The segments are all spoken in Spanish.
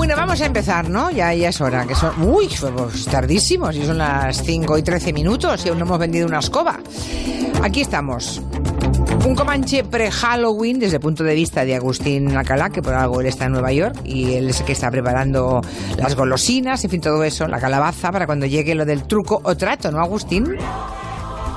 Bueno, vamos a empezar, ¿no? Ya, ya es hora. Que son, uy, pues tardísimos. Y son las 5 y 13 minutos y aún no hemos vendido una escoba. Aquí estamos. Un Comanche pre-Halloween desde el punto de vista de Agustín Alcalá, que por algo él está en Nueva York y él es el que está preparando las golosinas, en fin, todo eso, la calabaza, para cuando llegue lo del truco o trato, ¿no, Agustín?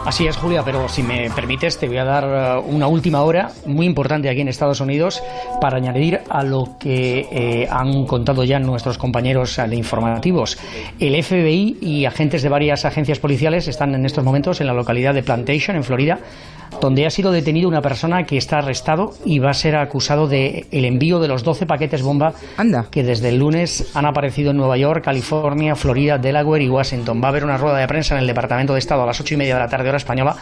Así es, Julia, pero si me permites, te voy a dar eh, una última hora muy importante aquí en Estados Unidos para añadir a lo que eh, han contado ya nuestros compañeros de informativos. El FBI y agentes de varias agencias policiales están en estos momentos en la localidad de Plantation, en Florida, donde ha sido detenido una persona que está arrestado y va a ser acusado de el envío de los 12 paquetes bomba Anda. que desde el lunes han aparecido en Nueva York, California, Florida, Delaware y Washington. Va a haber una rueda de prensa en el Departamento de Estado a las ocho y media de la tarde hora española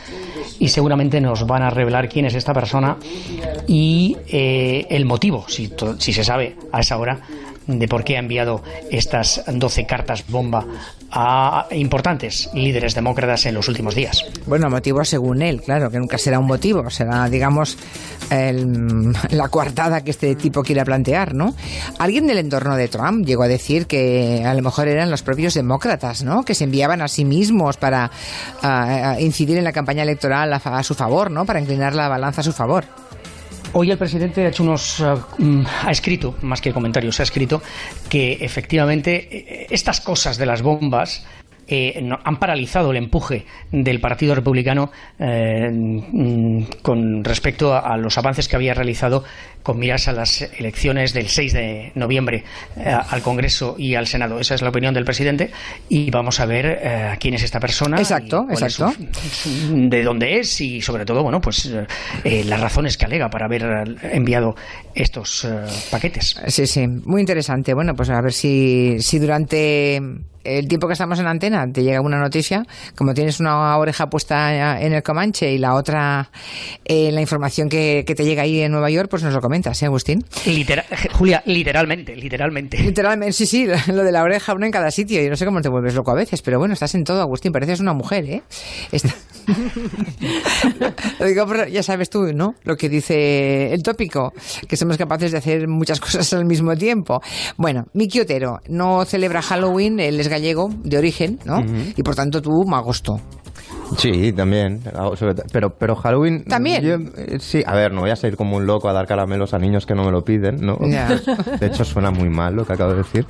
y seguramente nos van a revelar quién es esta persona y eh, el motivo, si se sabe a esa hora, de por qué ha enviado estas 12 cartas bomba a importantes líderes demócratas en los últimos días. Bueno, motivo según él, claro, que nunca será un motivo, será, digamos, el- la coartada que este tipo quiera plantear, ¿no? Alguien del entorno de Trump llegó a decir que a lo mejor eran los propios demócratas, ¿no? Que se enviaban a sí mismos para ah, incidir en la campaña electoral a, a su favor, ¿no? Para inclinar la balanza a su favor. Hoy el presidente ha hecho unos eh, mm, ha escrito más que comentarios ha escrito que efectivamente eh, estas cosas de las bombas eh, no- han paralizado el empuje del Partido Republicano eh, mm, con respecto a, a los avances que había realizado con miras a las elecciones del 6 de noviembre eh, al Congreso y al Senado. Esa es la opinión del presidente y vamos a ver quién es esta persona. Exacto, exacto. su- de dónde es y sobre todo, bueno, pues las razones que alega para haber enviado estos paquetes. Sí, sí, muy interesante. Bueno, pues a ver si, si durante el tiempo que estamos en antena te llega una noticia, como tienes una oreja puesta en el Comanche y la otra en la información que, que te llega ahí en Nueva York, pues nos lo comentas, ¿eh, Agustín? Litera- Julia, literalmente, literalmente. Literalmente, sí, sí, lo de la oreja, uno en cada sitio. Yo no sé cómo te vuelves loco a veces, pero bueno, estás en todo, Agustín. Pareces una mujer, ¿eh? Está- Lo digo, por- ya sabes tú, ¿no? Lo que dice el tópico, que somos capaces de hacer muchas cosas al mismo tiempo. Bueno, Miki Otero no celebra Halloween, él es gallego de origen, ¿no? Y por tanto tú, magosto. Sí, también. Pero, pero Halloween. ¿También? yo, eh, sí, a ver, no voy a salir como un loco a dar caramelos a niños que no me lo piden, ¿no? Ya. De hecho, suena muy mal lo que acabo de decir.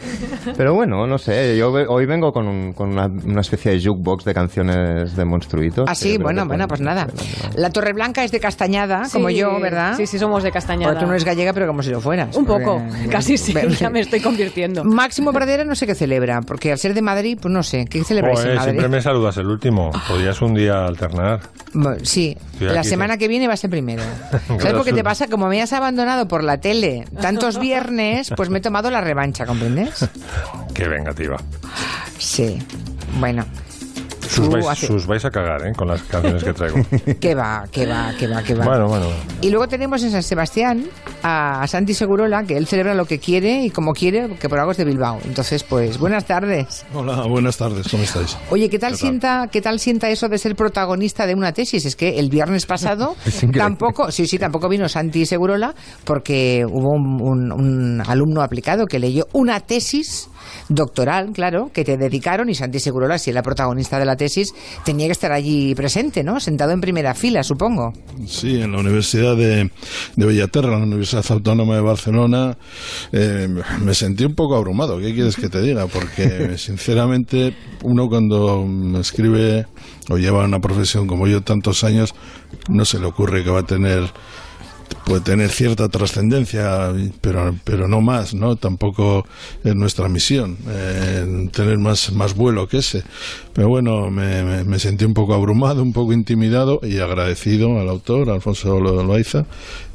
Pero bueno, no sé. Yo hoy vengo con, un- con una, una especie de jukebox de canciones de monstruitos. Ah, sí, bueno, bueno, pues nada. La Torre Blanca es de Castañada, como yo, ¿verdad? Sí, sí, somos de Castañada. Porque tú no eres gallega, pero como si lo fueras. Un poco, Porque- casi sí, ya me estoy convirtiendo. Máximo Pradera no sé qué celebra, porque al ser de Madrid, pues no sé, ¿qué celebráis en Joder, Madrid? siempre me saludas el último. Podrías un día alternar. Bueno, Sí, la semana que viene va a ser primero. ¿Sabes por qué te pasa? Como me has abandonado por la tele tantos viernes, pues me he tomado la revancha, ¿comprendes? Qué vengativa. Sí. Bueno, Sus vais, hace- sus vais a cagar, ¿eh? Con las canciones que traigo. que va, que va, que va, que va. bueno, bueno. Y luego tenemos en San Sebastián a Santi Segurola, que él celebra lo que quiere y como quiere, que por algo es de Bilbao. Entonces, pues, buenas tardes. Hola, buenas tardes, ¿cómo estáis? Oye, ¿qué tal, ¿Qué tal? sienta, ¿qué tal sienta eso de ser protagonista de una tesis? Es que el viernes pasado tampoco, sí, sí, tampoco vino Santi Segurola porque hubo un, un- un alumno aplicado que leyó una tesis doctoral, claro, que te dedicaron y Santi Segurola, si era protagonista de la tesis, tenía que estar allí presente, ¿no? Sentado en primera fila, supongo. Sí, en la Universidad de, de Bellaterra, en la Universidad Autónoma de Barcelona, eh, me sentí un poco abrumado. ¿Qué quieres que te diga? Porque, sinceramente, uno cuando escribe o lleva una profesión como yo tantos años, no se le ocurre que va a tener puede tener cierta trascendencia, pero, pero no más, ¿no? Tampoco es nuestra misión eh, tener más, más vuelo que ese. Pero bueno, me, me- me sentí un poco abrumado, un poco intimidado y agradecido al autor, Alfonso Lo- Loaiza,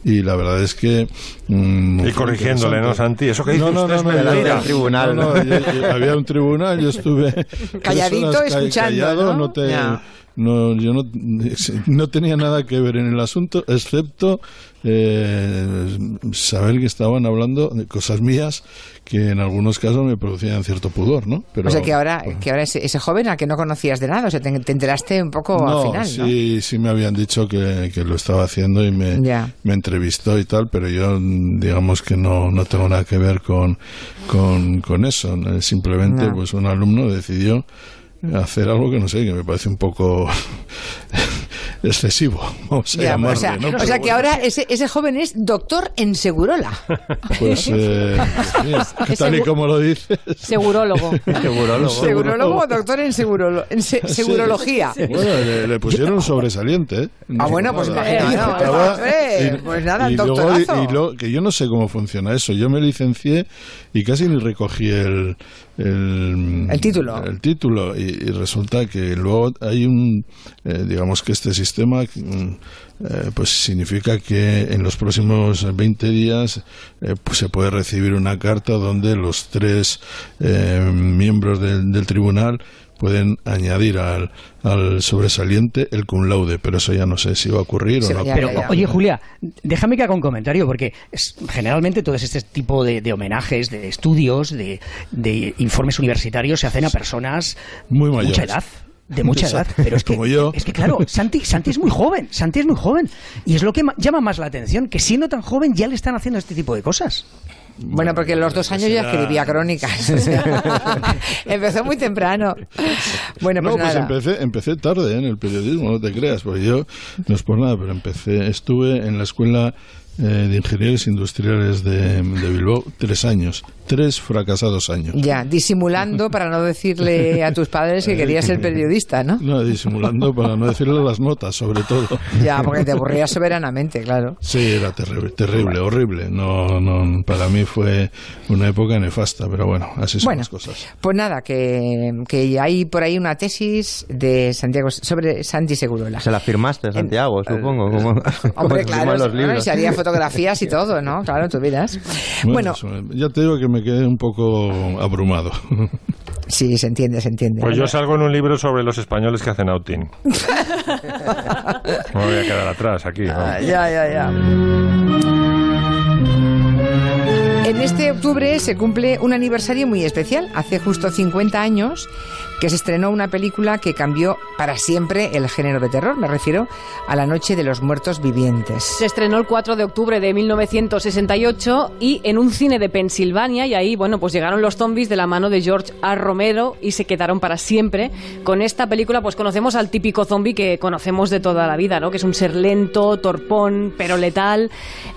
y la verdad es que... mm, Y corrigiéndole, ¿no, Santi? Eso que dice no, no, usted no, es mentira. tribunal, no, ¿no? no, yo- yo- había un tribunal, yo estuve Calladito, ca- escuchando, callado, ¿no? te- Ya. no, yo no, no tenía nada que ver en el asunto, excepto eh, saber que estaban hablando de cosas mías que en algunos casos me producían cierto pudor, ¿no? Pero, o sea que ahora, bueno. que ahora ese, ese joven al que no conocías de nada, o sea, te, te enteraste un poco no, al final, ¿no? sí, sí me habían dicho que, que lo estaba haciendo y me, Ya. me entrevistó y tal, pero yo digamos que no, no tengo nada que ver con, con, con eso. Simplemente No. pues un alumno decidió hacer algo que no sé, que me parece un poco excesivo, vamos a Ya, llamarle, o sea, ¿no? o sea que bueno, ahora ese, ese joven es doctor en Segurola. Pues, eh, tal y como lo dices. Segurólogo. Segurólogo. Segurólogo, doctor en, segurolo- en se- segurología. Bueno, le, le pusieron un sobresaliente. ¿eh? Ah, bueno, pues Nada. hombre, pues nada, el luego- doctorazo. y lo- que yo no sé cómo funciona eso. Yo me licencié y casi ni recogí el... El, El título. El título. Y, y resulta que luego hay un... eh, digamos que este sistema... mm, eh, pues significa que en los próximos 20 días eh, pues se puede recibir una carta donde los tres miembros del, del tribunal pueden añadir al, al sobresaliente el cum laude, pero eso ya no sé si va a ocurrir Sí, o no. ya, Pero, ya, oye, Julia, déjame que haga un comentario, porque es- generalmente todo este tipo de, de homenajes, de estudios, de, de informes universitarios se hacen a personas Muy de mucha mayores. edad. De mucha edad, pero es que, como yo. es que claro, Santi, Santi es muy joven, Santi es muy joven, y es lo que ma- llama más la atención, que siendo tan joven ya le están haciendo este tipo de cosas. Bueno, porque a los dos años ya escribía crónicas. empezó muy temprano. Bueno, pues no, pues nada. empecé, empecé tarde en el periodismo, no te creas, porque yo, no es por nada, pero empecé, estuve en la escuela eh, de ingenieros industriales de, de Bilbao tres años, tres fracasados años. Ya, disimulando para no decirle a tus padres que querías ser periodista, ¿no? No, disimulando para no decirle las notas, sobre todo. Ya, porque te aburrías soberanamente, claro. Sí, era terrible, terrible, horrible. No, no, para mí fue una época nefasta, pero bueno, así son Bueno, las cosas. pues nada, que, que hay por ahí una tesis de Santiago sobre Santi Segurola. Se la firmaste, Santiago, supongo. Como, como Hombre, se claro, los bueno, y libros. se haría fotografías y todo, ¿no? Claro, tú verás. Bueno, eso, ya te digo que me quedé un poco abrumado. sí, se entiende, se entiende. Pues yo salgo en un libro sobre los españoles que hacen outing. Me voy a quedar atrás aquí. ¿no? Ah, ya, ya, ya. En este octubre se cumple un aniversario muy especial. Hace justo 50 años que se estrenó una película que cambió para siempre el género de terror. Me refiero a La Noche de los Muertos Vivientes. Se estrenó el 4 de octubre de 1968 y en un cine de Pensilvania y ahí, bueno, pues llegaron los zombies de la mano de George A. Romero y se quedaron para siempre. Con esta película pues conocemos al típico zombie que conocemos de toda la vida, ¿no? Que es un ser lento, torpón, pero letal.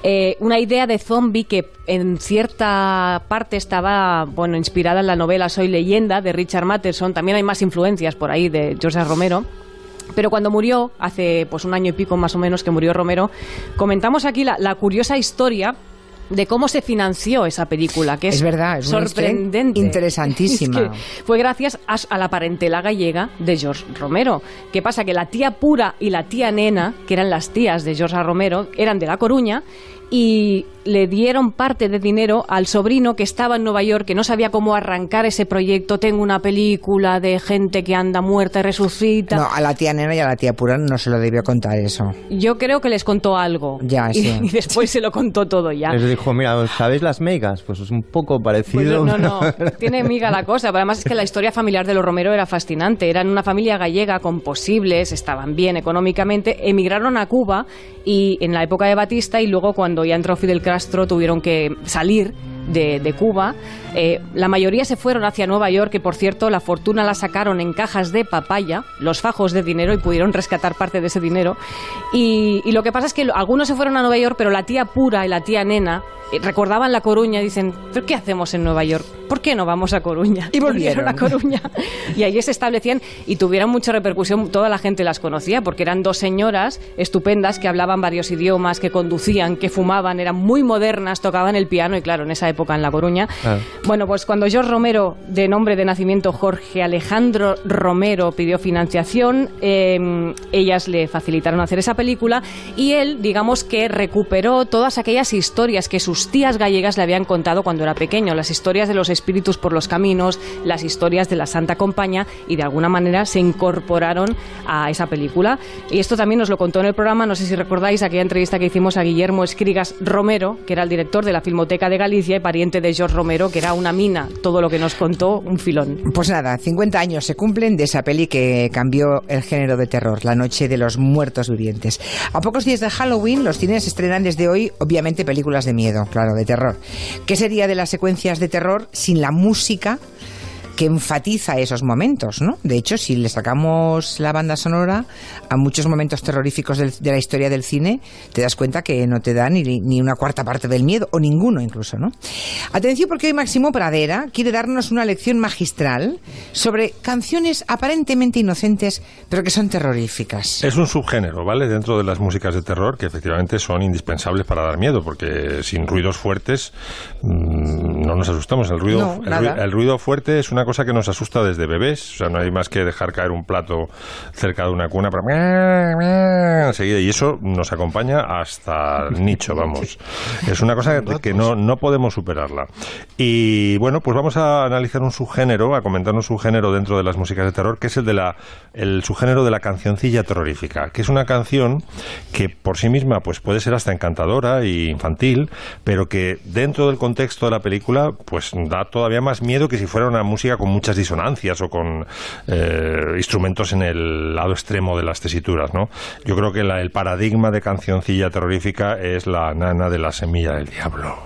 Eh, una idea de zombie que en cierta parte estaba, bueno, inspirada en la novela Soy leyenda de Richard Matheson. También hay más influencias por ahí de George. Romero. Pero cuando murió, hace pues un año y pico más o menos que murió Romero, comentamos aquí la, la curiosa historia de cómo se financió esa película, que es, Es verdad, es sorprendente. interesantísima. Es que fue gracias a, a la parentela gallega de George Romero. ¿Qué pasa? Que la tía pura y la tía nena, que eran las tías de George Romero, eran de La Coruña y le dieron parte de dinero al sobrino que estaba en Nueva York, que no sabía cómo arrancar ese proyecto. Tengo una película de gente que anda muerta y resucita. No, a la tía nena y a la tía pura no se lo debió contar eso. Yo creo que les contó algo. Ya, y, sí. y después se lo contó todo ya. Les dijo, mira, ¿sabéis las megas? Pues es un poco Pues parecido. no, no, tiene miga la cosa. Pero además es que la historia familiar de los Romero era fascinante. Eran una familia gallega con posibles, estaban bien económicamente, emigraron a Cuba y en la época de Batista y luego cuando ya entró Fidel Castro tuvieron que salir de, de Cuba. Eh, la mayoría se fueron hacia Nueva York, que por cierto la fortuna la sacaron en cajas de papaya, los fajos de dinero, y pudieron rescatar parte de ese dinero. Y, y lo que pasa es que algunos se fueron a Nueva York, pero la tía pura y la tía nena eh, recordaban La Coruña y dicen, ¿pero qué hacemos en Nueva York? ¿Por qué no vamos a Coruña? Y volvieron. a Coruña. Y allí se establecían y tuvieron mucha repercusión. Toda la gente las conocía porque eran dos señoras estupendas que hablaban varios idiomas, que conducían, que fumaban, eran muy modernas, tocaban el piano y claro, en esa época en La Coruña. Claro. Bueno, pues cuando George Romero, de nombre de nacimiento Jorge Alejandro Romero, pidió financiación, eh, ellas le facilitaron hacer esa película y él, digamos que recuperó todas aquellas historias que sus tías gallegas le habían contado cuando era pequeño, las historias de los espíritus por los caminos, las historias de la Santa Compañía y de alguna manera se incorporaron a esa película. Y esto también nos lo contó en el programa, no sé si recordáis aquella entrevista que hicimos a Guillermo Escrigas Romero, que era el director de la Filmoteca de Galicia y pariente de George Romero, que era una mina, todo lo que nos contó, un filón. Pues nada, 50 años se cumplen de esa peli que cambió el género de terror, La Noche de los Muertos Vivientes. A pocos días de Halloween, los cines estrenan desde hoy, obviamente, películas de miedo, claro, de terror. ¿Qué sería de las secuencias de terror sin la música? Que enfatiza esos momentos, ¿no? De hecho, si le sacamos la banda sonora a muchos momentos terroríficos del- de la historia del cine, te das cuenta que no te da ni, ni una cuarta parte del miedo, o ninguno incluso, ¿no? Atención porque hoy Máximo Pradera quiere darnos una lección magistral sobre canciones aparentemente inocentes, pero que son terroríficas. Es un subgénero, ¿vale? Dentro de las músicas de terror que efectivamente son indispensables para dar miedo, porque sin ruidos fuertes mm, no nos asustamos. El ruido, No, el ruido fuerte es una cosa que nos asusta desde bebés. O sea, no hay más que dejar caer un plato cerca de una cuna para enseguida y eso nos acompaña hasta el nicho, vamos. Es una cosa que, no, no podemos superarla. Y bueno, pues vamos a analizar un subgénero, a comentar un subgénero dentro de las músicas de terror, que es el de la el subgénero de la cancioncilla terrorífica, que es una canción que por sí misma pues puede ser hasta encantadora y infantil, pero que dentro del contexto de la película pues da todavía más miedo que si fuera una música con muchas disonancias o con eh, instrumentos en el lado extremo de las tesituras, ¿no? Yo creo que el paradigma de cancioncilla terrorífica es la nana de la semilla del diablo.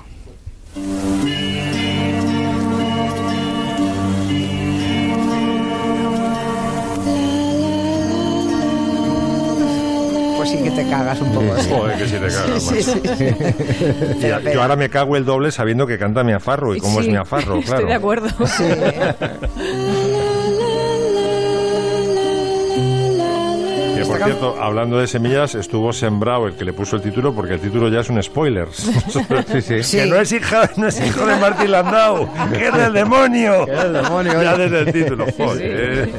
Pues sí que te cagas un poco. sí. Joder, que si te cagas, Sí, sí, macho. sí. Y Pero, a- pero- Yo ahora me cago el doble sabiendo que canta mi afarro y cómo Sí, es mi afarro, claro. Estoy de acuerdo. Por cierto, hablando de semillas, estuvo sembrado el que le puso el título porque el título ya es un spoiler. Sí, sí. Sí. Que no es hija, no es hijo de Martín Landau, que es del demonio. Que es del demonio, Ya desde el título, joder.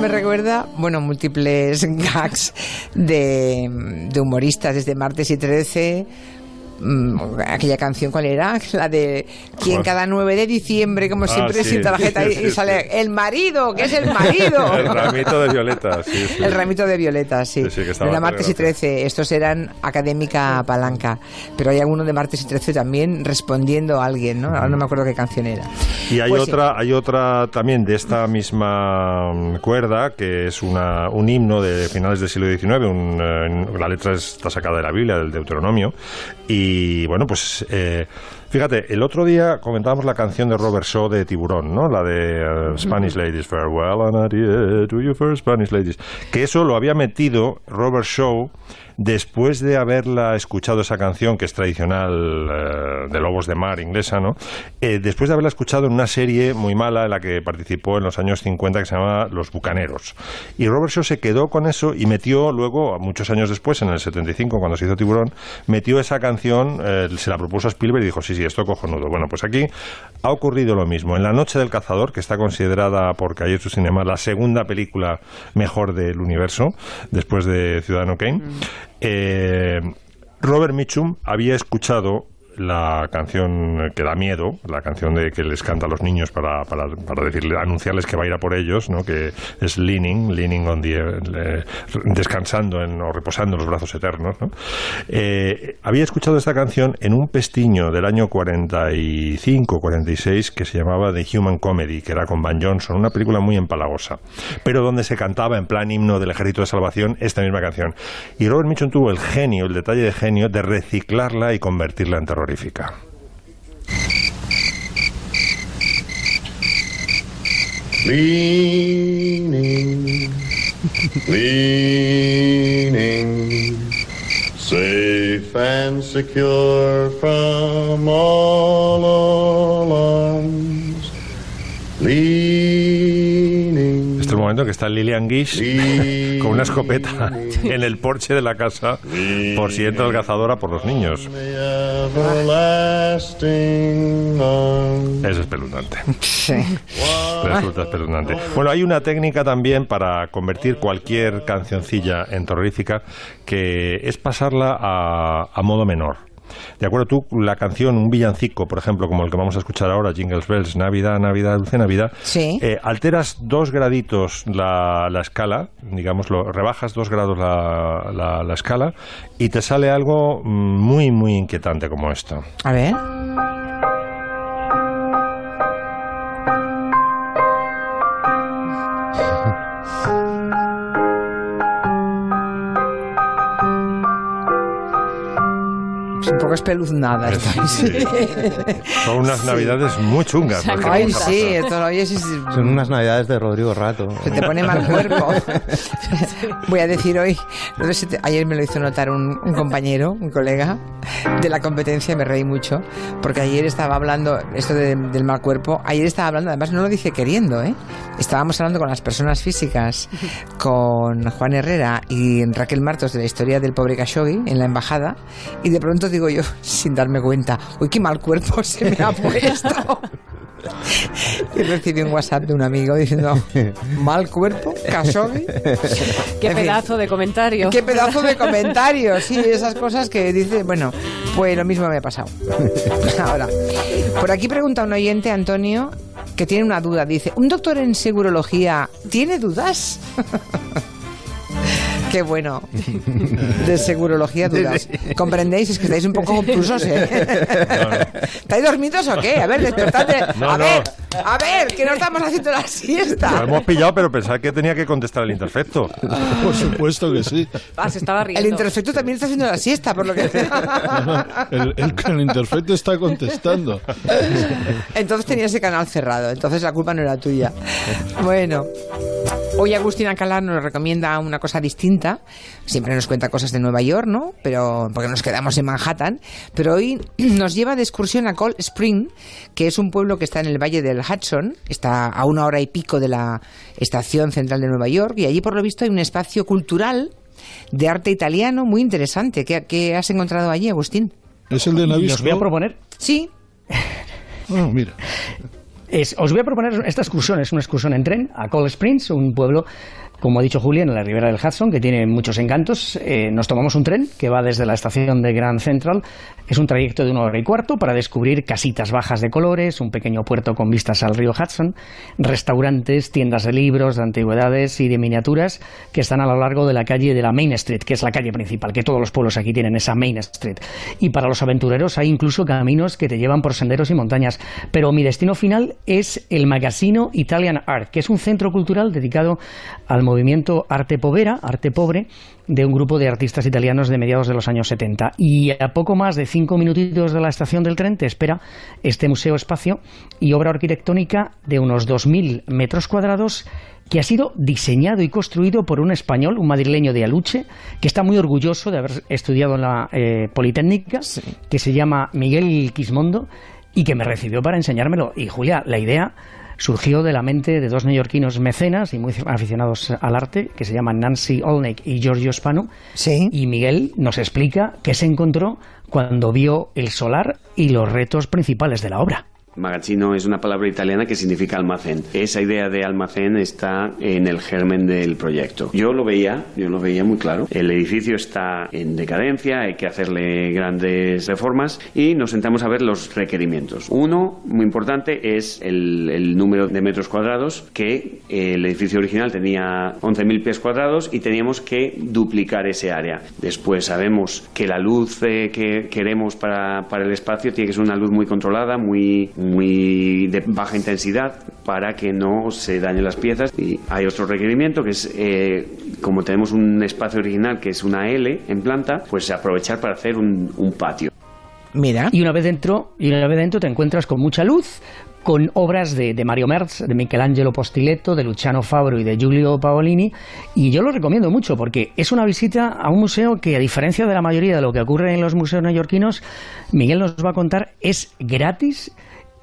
Me recuerda, bueno, múltiples gags de, de humoristas desde martes y 13. Mm, Aquella canción, ¿cuál era? La de quien Joder. cada 9 de diciembre, como Ah, siempre, sí. sin tarjeta, y, sale el marido, que es el marido. El ramito de violetas, sí, sí. El ramito de violetas, sí. Era martes y coreografía. 13, estos eran académica palanca. Pero hay alguno de martes y 13 también respondiendo a alguien, ¿no? Ahora no me acuerdo qué canción era. Y hay Pues otra, hay otra también de esta misma mm, cuerda, que es una, un himno de finales del siglo XIX. un, eh, la letra está sacada de la Biblia, del Deuteronomio. Y bueno, pues eh, fíjate, el otro día comentábamos la canción de Robert Shaw de Tiburón, ¿no? La de eh, Spanish Ladies, Farewell and adieu to you first Spanish Ladies. Que eso lo había metido Robert Shaw después de haberla escuchado esa canción que es tradicional eh, de Lobos de Mar inglesa, ¿no? Eh, después de haberla escuchado en una serie muy mala en la que participó en los años 50 que se llama Los Bucaneros. Y Robert Shaw se quedó con eso y metió luego, muchos años después, en el 75, cuando se hizo Tiburón, metió esa canción, eh, se la propuso a Spielberg y dijo, sí, sí, esto cojonudo. Bueno, pues aquí ha ocurrido lo mismo. En La Noche del Cazador, que está considerada por Cahiers Cinema la segunda película mejor del universo, después de Ciudadano Kane, eh, Robert Mitchum había escuchado la canción que da miedo, la canción de que les canta a los niños para, para, para decirle, anunciarles que va a ir a por ellos, ¿no? que es leaning, leaning on the, descansando en, o reposando en los brazos eternos. ¿no? Eh, había escuchado esta canción en un pestiño del año 45, 46 que se llamaba The Human Comedy, que era con Van Johnson, una película muy empalagosa, pero donde se cantaba en plan himno del Ejército de Salvación esta misma canción. Y Robert Mitchum tuvo el genio, el detalle de genio, de reciclarla y convertirla en terrorífica. Leaning, leaning, safe and secure from all alarms. Leaning, Momento que está Lillian Gish con una escopeta en el porche de la casa por si entra el cazador a por los niños. arms. Es espeluznante. Sí. Resulta espeluznante. Bueno, hay una técnica también para convertir cualquier cancioncilla en terrorífica que es pasarla a, a modo menor. De acuerdo, tú la canción, un villancico, por ejemplo, como el que vamos a escuchar ahora, Jingles Bells, Navidad, Navidad, Dulce Navidad, Sí. eh, alteras dos graditos la, la escala, digamos, lo, rebajas dos grados la, la- la escala y te sale algo muy, muy inquietante como esto. A ver. Poco espeluznada sí. Son unas navidades muy chungas. Ay, sí, pasar. esto lo oyes y se Son unas navidades de Rodrigo Rato. se te pone mal cuerpo. Voy a decir hoy, no sé ayer me lo hizo notar un, un compañero, un colega de la competencia, me reí mucho, porque ayer estaba hablando, esto de- del mal cuerpo, ayer estaba hablando, además no lo dije queriendo, ¿eh? Estábamos hablando con las personas físicas, con Juan Herrera y Raquel Martos de la historia del pobre Khashoggi en la embajada, y de pronto digo yo, sin darme cuenta, uy, qué mal cuerpo se me ha puesto. Y recibí un WhatsApp de un amigo diciendo, mal cuerpo, Khashoggi. Qué En fin. pedazo de comentario. Qué pedazo de comentarios, sí, esas cosas que dice, bueno, pues lo mismo me ha pasado. Ahora, por aquí pregunta un oyente, Antonio, que tiene una duda. Dice, ¿un doctor en segurología tiene dudas? Qué bueno. De segurología dudas. ¿Comprendéis? Es que estáis un poco confusos, ¿eh? ¿Estáis dormidos o qué? A ver, despertadme. No, a no. ver, a ver, que no estamos haciendo la siesta. Lo hemos pillado, pero pensaba que tenía que contestar el imperfecto. Por supuesto que sí. Ah, se estaba riendo. El interfecto también está haciendo la siesta, por lo que... El, el, el interfecto está contestando. Entonces tenía ese canal cerrado, entonces la culpa no era tuya. Bueno, hoy Agustín Alcalá nos recomienda una cosa distinta. Siempre nos cuenta cosas de Nueva York, ¿no? Pero porque nos quedamos en Manhattan. Pero hoy nos lleva de excursión a Cold Spring, que es un pueblo que está en el valle del Hudson, está a una hora y pico de la estación central de Nueva York, y allí por lo visto hay un espacio cultural de arte italiano muy interesante. ¿Qué, qué has encontrado allí, Agustín? Es el de Navisco. os voy a proponer Sí, Ah, mira. Es- os voy a proponer esta excursión, es una excursión en tren a Cold Springs, un pueblo, como ha dicho Julián, en la ribera del Hudson, que tiene muchos encantos. Eh, nos tomamos un tren que va desde la estación de Grand Central. Es un trayecto de una hora y cuarto para descubrir casitas bajas de colores, un pequeño puerto con vistas al río Hudson, restaurantes, tiendas de libros, de antigüedades y de miniaturas que están a lo largo de la calle de la Main Street, que es la calle principal, que todos los pueblos aquí tienen esa Main Street. Y para los aventureros hay incluso caminos que te llevan por senderos y montañas. Pero mi destino final es el Magazino Italian Art, que es un centro cultural dedicado al movimiento Arte Povera, Arte Pobre, de un grupo de artistas italianos de mediados de los años 70. Y a poco más de cinco minutitos de la estación del tren te espera este museo espacio y obra arquitectónica de unos 2.000 metros cuadrados que ha sido diseñado y construido por un español, un madrileño de Aluche, que está muy orgulloso de haber estudiado en la eh, Politécnica, que se llama Miguel Quismondo, y que me recibió para enseñármelo. Y Julia, la idea surgió de la mente de dos neoyorquinos mecenas y muy aficionados al arte, que se llaman Nancy Olney y Giorgio Spano. sí. Y Miguel nos explica qué se encontró cuando vio el solar y los retos principales de la obra. Magazzino es una palabra italiana que significa almacén. Esa idea de almacén está en el germen del proyecto. Yo lo veía, yo lo veía muy claro. El edificio está en decadencia, hay que hacerle grandes reformas y nos sentamos a ver los requerimientos. Uno, muy importante, es el, el número de metros cuadrados, que el edificio original tenía 11.000 pies cuadrados y teníamos que duplicar ese área. Después sabemos que la luz eh, que queremos para, para el espacio tiene que ser una luz muy controlada, muy, muy de baja intensidad para que no se dañen las piezas. Y hay otro requerimiento que es, eh, como tenemos un espacio original que es una L en planta, pues aprovechar para hacer un, un patio. Mira. Y una vez dentro, y una vez dentro te encuentras con mucha luz, con obras de, de Mario Merz, de Michelangelo Postiletto, de Luciano Fabro y de Giulio Paolini, y yo lo recomiendo mucho porque es una visita a un museo que, a diferencia de la mayoría de lo que ocurre en los museos neoyorquinos, Miguel nos va a contar, es gratis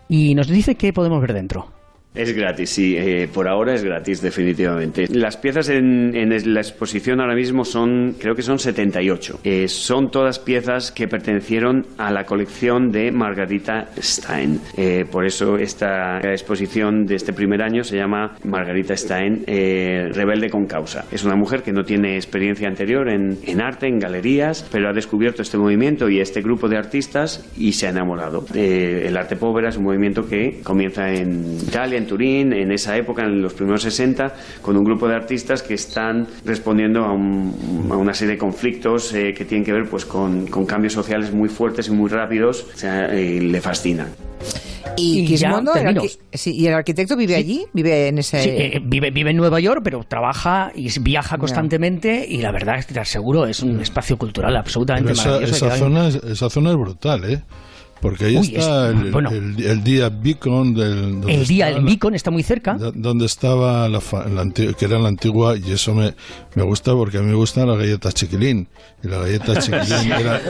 y nos dice qué podemos ver dentro. Es gratis, sí. eh, por ahora es gratis, definitivamente. Las piezas en, en la exposición ahora mismo son, creo que son 78. Eh, son todas piezas que pertenecieron a la colección de Margarita Stein. Eh, por eso esta exposición de este primer año se llama Margarita Stein, eh, Rebelde con Causa. Es una mujer que no tiene experiencia anterior en, en arte, en galerías, pero ha descubierto este movimiento y este grupo de artistas y se ha enamorado. Eh, el arte povera es un movimiento que comienza en Italia, en Turín, en esa época, en los primeros 60, con un grupo de artistas que están respondiendo a, un- a una serie de conflictos eh, que tienen que ver pues, con, con cambios sociales muy fuertes y muy rápidos. O sea, eh, le fascinan. Y, Y ya el, sí, ¿y el arquitecto vive allí? ¿Vive en ese...? Sí, eh, vive, vive en Nueva York, pero trabaja y viaja constantemente y la verdad es que te aseguro es un espacio cultural absolutamente Pero esa, maravilloso. esa que hay- zona es, esa zona es brutal, ¿eh? Porque ahí Uy, está es- el, bueno. el- el día Beacon del... el día, el la- Beacon está muy cerca. do- donde estaba la, la que era la antigua y eso me, me gusta porque a mí me gustan las galletas chiquilín y las galletas chiquilín era,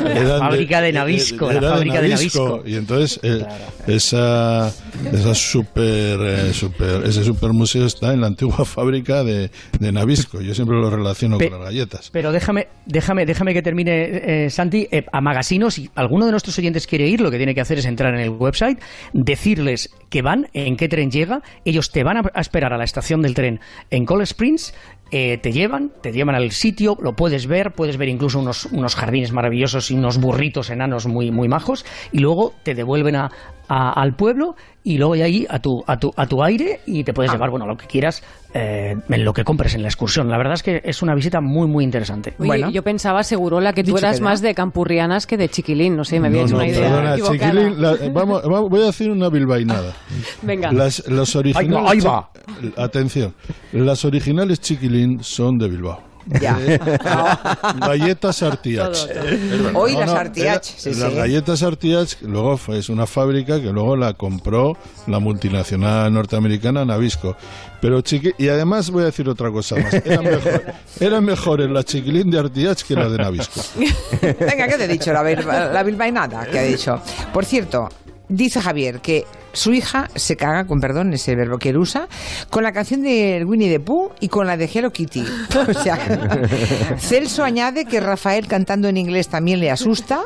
eran fábrica de Nabisco, la era fábrica de Nabisco. y entonces eh, esa esa super, eh, super ese super museo está en la antigua fábrica de, de Nabisco yo siempre lo relaciono Pe- con las galletas Pero déjame, déjame, déjame que termine, eh, Santi. Eh, a Magasinos, si alguno de nuestros oyentes quiere ir, lo que tiene que hacer es entrar en el website, decirles que van, en qué tren llega, ellos te van a, esperar a la estación del tren en Cold Springs, eh, te llevan, te llevan al sitio, lo puedes ver, puedes ver incluso unos, unos jardines maravillosos y unos burritos enanos muy, muy majos, y luego te devuelven a, a- al pueblo y luego de ahí a tu, a tu, a tu aire y te puedes llevar, bueno, lo que quieras, eh, en lo que compres en la excursión. La verdad es que es una visita muy, muy interesante. Oye, Bueno. yo pensaba, Segurola, que tú eras queda. más de Campurrianas que de Chiquilín. No sé, me había No, hecho no, una idea perdona, chiquilín, la- vamos, vamos- voy a decir una bilbainada. Venga. Las, los originales. Ahí va, chi- Atención. Las originales chiquilín son de Bilbao. Ya. Eh, galletas Artiach. Hoy No, las no, Artiach, sí, las sí. galletas Artiach, luego fue, es una fábrica que luego la compró la multinacional norteamericana Nabisco. Pero chiqui, y además voy a decir otra cosa más. Eran, mejor, eran mejores la chiquilín de Artiach que la de Nabisco. Venga, ¿qué te he dicho? La, bilba- la bilbainada que ha dicho. Por cierto, dice Javier que su hija se caga, con perdón, ese verbo que él usa, con la canción de Winnie the Pooh y con la de Hello Kitty. O sea, Celso añade que Rafael cantando en inglés también le asusta.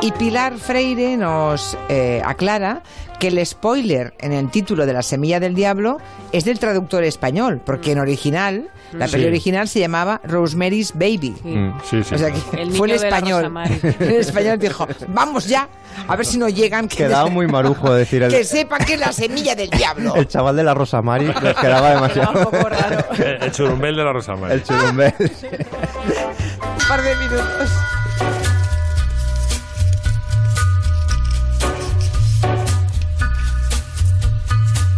Y Pilar Freire nos eh, aclara que el spoiler en el título de La Semilla del Diablo es del traductor español, porque en original, la peli Sí. original se llamaba Rosemary's Baby. Mm, sí, sí. O sea que El fue el español. El español dijo, vamos ya, a ver si no llegan. Que, Quedaba muy marujo decir el, que sepan que es la semilla del diablo. el chaval de la Rosa Mari, les quedaba demasiado. Un poco raro. El, el churumbel de la Rosa María. El churumbel. Un par de minutos.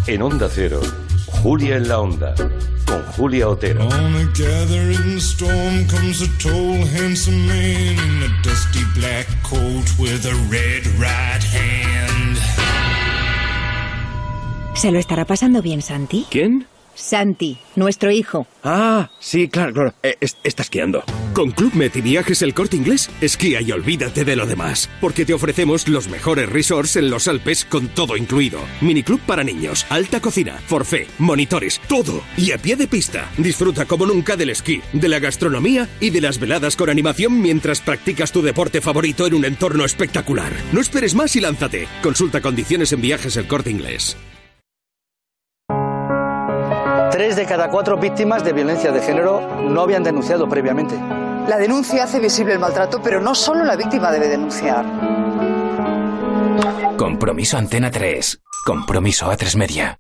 En Onda Cero, Julia en la Onda, con Julia Otero. On a gathering storm comes a tall, handsome man in a dusty black coat with a red right hand. ¿Se lo estará pasando bien, Santi? ¿Quién? Santi, nuestro hijo. Ah, sí, claro, claro. Eh, es- está esquiando. Con Club Med y Viajes El Corte Inglés, esquía y olvídate de lo demás. Porque te ofrecemos los mejores resorts en los Alpes con todo incluido. Miniclub para niños, alta cocina, forfait, monitores, todo. Y a pie de pista. Disfruta como nunca del esquí, de la gastronomía y de las veladas con animación mientras practicas tu deporte favorito en un entorno espectacular. No esperes más y lánzate. Consulta condiciones en Viajes El Corte Inglés. Tres de cada cuatro víctimas de violencia de género no habían denunciado previamente. La denuncia hace visible el maltrato, pero no solo la víctima debe denunciar. Compromiso Antena 3. Compromiso A3 Media.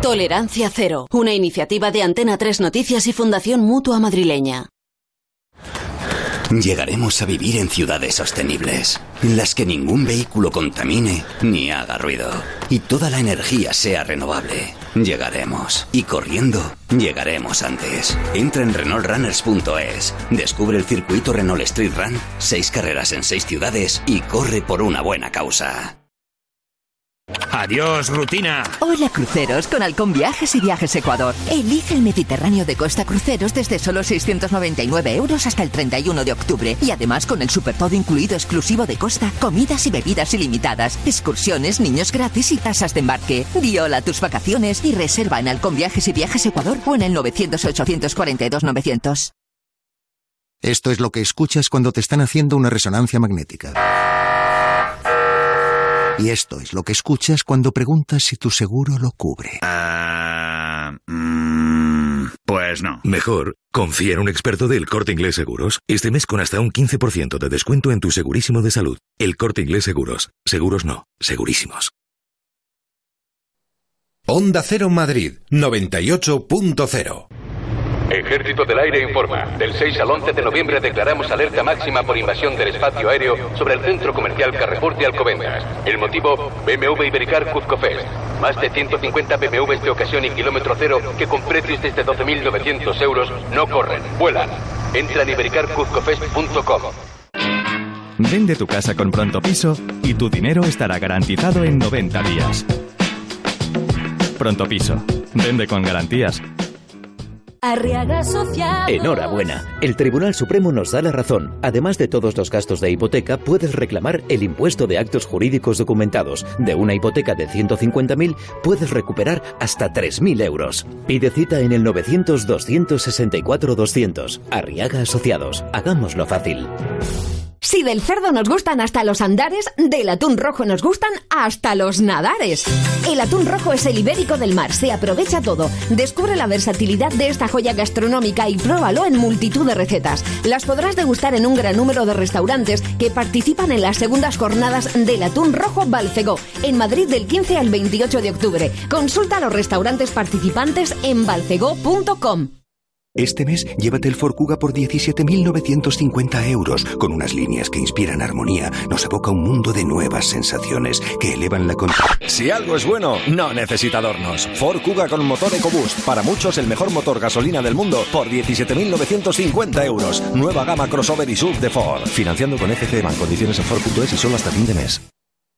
Tolerancia Cero, una iniciativa de Antena 3 Noticias y Fundación Mutua Madrileña. Llegaremos a vivir en ciudades sostenibles, en las que ningún vehículo contamine ni haga ruido, y toda la energía sea renovable. Llegaremos, y corriendo, llegaremos antes. Entra en renaultrunners.es, descubre el circuito Renault Street Run, seis carreras en seis ciudades y corre por una buena causa. Adiós, rutina. Hola cruceros con Halcón Viajes y Viajes Ecuador. Elige el Mediterráneo de Costa Cruceros desde solo 699 euros hasta el 31 de octubre. Y además con el super todo incluido exclusivo de Costa, comidas y bebidas ilimitadas, excursiones, niños gratis y tasas de embarque. Di hola a tus vacaciones y reserva en Halcón Viajes y Viajes Ecuador o en el 900 842 900. Esto es lo que escuchas cuando te están haciendo una resonancia magnética. Y esto es lo que escuchas cuando preguntas si tu seguro lo cubre. Ah, mm, pues no. Mejor, confía en un experto del Corte Inglés Seguros. Este mes con hasta un 15% de descuento en tu segurísimo de salud. El Corte Inglés Seguros. Seguros no, segurísimos. Onda Cero Madrid 98.0 Ejército del Aire informa. Del 6 al 11 de noviembre declaramos alerta máxima por invasión del espacio aéreo sobre el centro comercial Carrefour de Alcobendas. El motivo, BMW Ibericar Cuzco Fest. Más de 150 BMWs de ocasión y kilómetro cero que con precios desde 12.900 euros no corren, vuelan. Entra en ibericarcuzcofest.com. Vende tu casa con Pronto Piso y tu dinero estará garantizado en 90 días. Pronto Piso. Vende con garantías. Arriaga Social. Enhorabuena. El Tribunal Supremo nos da la razón. Además de todos los gastos de hipoteca, puedes reclamar el impuesto de actos jurídicos documentados. De una hipoteca de 150.000, puedes recuperar hasta 3.000 euros. Pide cita en el 900-264-200. Arriaga Asociados. Hagámoslo fácil. Si del cerdo nos gustan hasta los andares, del atún rojo nos gustan hasta los nadares. El atún rojo es el ibérico del mar, se aprovecha todo. Descubre la versatilidad de esta joya gastronómica y pruébalo en multitud de recetas. Las podrás degustar en un gran número de restaurantes que participan en las segundas jornadas del atún rojo Balcegó, en Madrid del 15 al 28 de octubre. Consulta los restaurantes participantes en balcegó.com. Este mes llévate el Ford Kuga por 17.950 euros, con unas líneas que inspiran armonía, nos evoca un mundo de nuevas sensaciones que elevan la con... Si algo es bueno, no necesita adornos. Ford Kuga con motor EcoBoost, para muchos el mejor motor gasolina del mundo, por 17.950 euros. Nueva gama crossover y sub de Ford. Financiando con EGC Bank, condiciones en Ford.es y solo hasta fin de mes.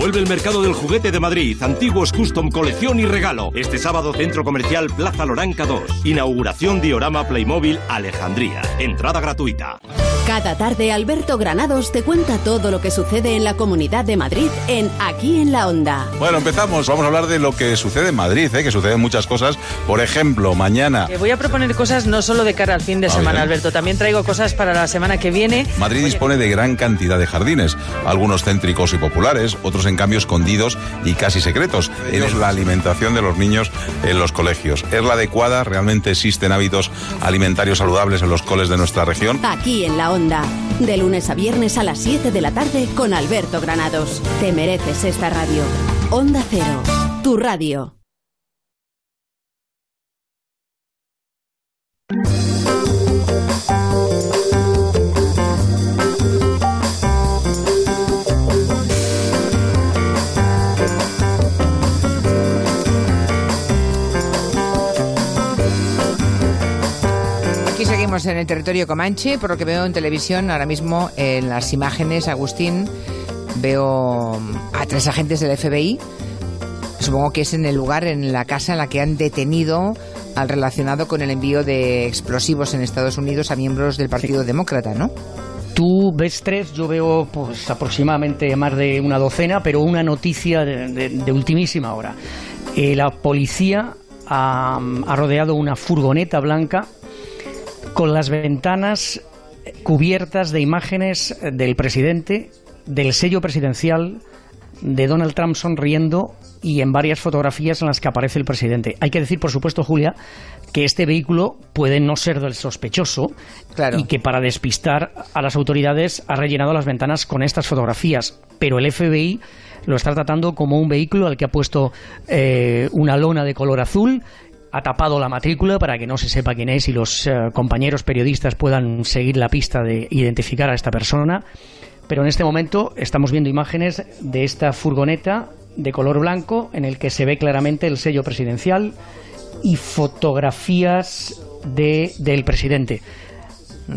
Vuelve el mercado del juguete de Madrid, antiguos custom colección y regalo. Este sábado Centro Comercial Plaza Loranca 2. Inauguración Diorama Playmobil Alejandría. Entrada gratuita. Cada tarde Alberto Granados te cuenta todo lo que sucede en la Comunidad de Madrid en Aquí en la Onda. Bueno, empezamos. Vamos a hablar de lo que sucede en Madrid, ¿eh? que suceden muchas cosas. Por ejemplo, mañana. Eh, voy a proponer cosas no solo de cara al fin de Ah, semana, bien. Alberto. También traigo cosas para la semana que viene. Madrid dispone de gran cantidad de jardines, algunos céntricos y populares, otros en cambio escondidos y casi secretos. Es la alimentación de los niños en los colegios. ¿Es la adecuada? ¿Realmente existen hábitos alimentarios saludables en los coles de nuestra región? Aquí en la Onda. De lunes a viernes a las 7 de la tarde con Alberto Granados. Te mereces esta radio. Onda Cero. Tu radio. Seguimos en el territorio Comanche, por lo que veo en televisión ahora mismo en las imágenes, Agustín, veo a tres agentes del FBI. Supongo que es en el lugar, en la casa en la que han detenido al relacionado con el envío de explosivos en Estados Unidos a miembros del Partido Demócrata, ¿no? Tú ves tres, yo veo pues aproximadamente más de una docena, pero una noticia de, de- de ultimísima hora. Eh, la policía ha, ha rodeado una furgoneta blanca con las ventanas cubiertas de imágenes del presidente, del sello presidencial, de Donald Trump sonriendo y en varias fotografías en las que aparece el presidente. Hay que decir, por supuesto, Julia, que este vehículo puede no ser del sospechoso y que para despistar a las autoridades ha rellenado las ventanas con estas fotografías. Pero el FBI lo está tratando como un vehículo al que ha puesto eh, una lona de color azul ha tapado la matrícula para que no se sepa quién es y los eh, compañeros periodistas puedan seguir la pista de identificar a esta persona. Pero en este momento estamos viendo imágenes de esta furgoneta de color blanco en el que se ve claramente el sello presidencial y fotografías de, del presidente.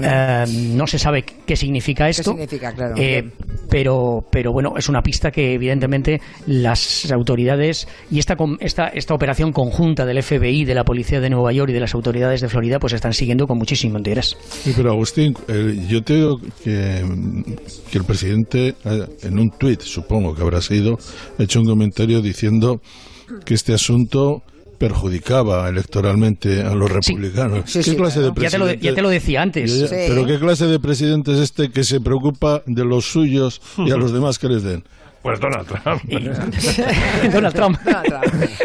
Eh, no se sabe qué significa esto. significa, claro? Eh, pero, pero bueno, es una pista que evidentemente las autoridades y esta, esta, esta operación conjunta del FBI, de la Policía de Nueva York y de las autoridades de Florida, pues están siguiendo con muchísimo interés. Sí, pero Agustín, yo te digo que, que el presidente, eh, en un tuit, supongo que habrá sido, ha hecho un comentario diciendo que este asunto perjudicaba electoralmente a los republicanos. ¿Qué clase de presidente? Ya te, lo, decía antes. Pero ¿qué clase de presidente es este que se preocupa de los suyos y a los demás que les den? Pues Donald Trump. Donald Trump.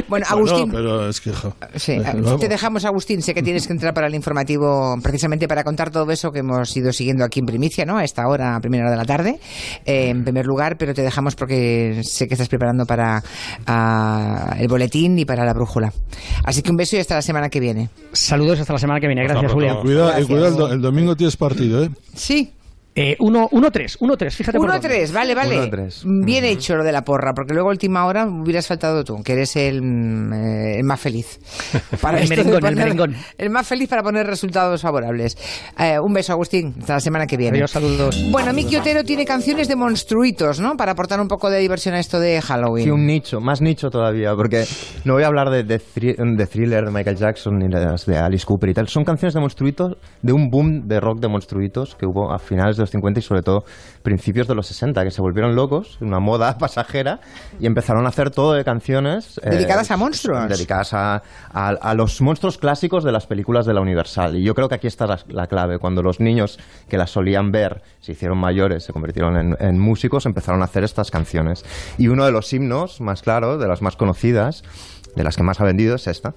Bueno, Agustín. pero es que. Sí, eh, te dejamos, Agustín. Sé que tienes que entrar para el informativo precisamente para contar todo eso que hemos ido siguiendo aquí en primicia, ¿no? A esta hora, a primera hora de la tarde, eh, en primer lugar, pero te dejamos porque sé que estás preparando para ah, el boletín y para la brújula. Así que un beso y hasta la semana que viene. Saludos hasta la semana que viene. Gracias, Julia. Cuidado, cuidado el, domingo tienes partido, ¿eh? Sí. 1-3, 1-3, fíjate 1-3, vale, vale. Bien hecho lo de la porra, porque luego a última hora hubieras faltado tú, que eres el, eh, más feliz. Para el, merengón, el merengón. El más feliz para poner resultados favorables. Eh, un beso, Agustín. Hasta la semana que viene. Adiós, saludos. Bueno, Miki Otero tiene canciones de monstruitos, ¿no? Para aportar un poco de diversión a esto de Halloween. Sí, un nicho, más nicho todavía, porque no voy a hablar de, de, Thriller de Michael Jackson ni de, de Alice Cooper y tal. Son canciones de monstruitos, de un boom de rock de monstruitos que hubo a finales de 50 y sobre todo principios de los 60, que se volvieron locos, una moda pasajera, y empezaron a hacer todo de canciones... Eh, dedicadas a monstruos. Dedicadas a, a, los monstruos clásicos de las películas de la Universal. Y yo creo que aquí está la, clave. Cuando los niños que las solían ver se hicieron mayores, se convirtieron en, en músicos, empezaron a hacer estas canciones. Y uno de los himnos más claros, de las más conocidas, de las que más ha vendido es esta.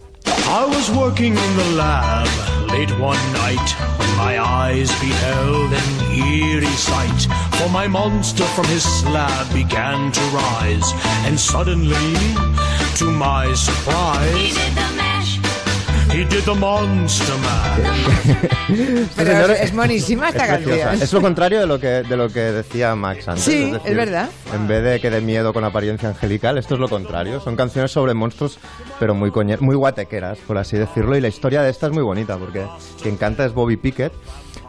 I was working in the lab late one night when my eyes beheld an eerie sight. For my monster from his slab began to rise, and suddenly, to my surprise, he did the Monster Man. Pero es, buenísima esta canción. Es lo contrario de lo que, de lo que decía Max antes. Sí, es, verdad. En vez de que de miedo con apariencia angelical, esto es lo contrario. Son canciones sobre monstruos, pero muy, muy guatequeras, por así decirlo. Y la historia de esta es muy bonita, porque quien canta es Bobby Pickett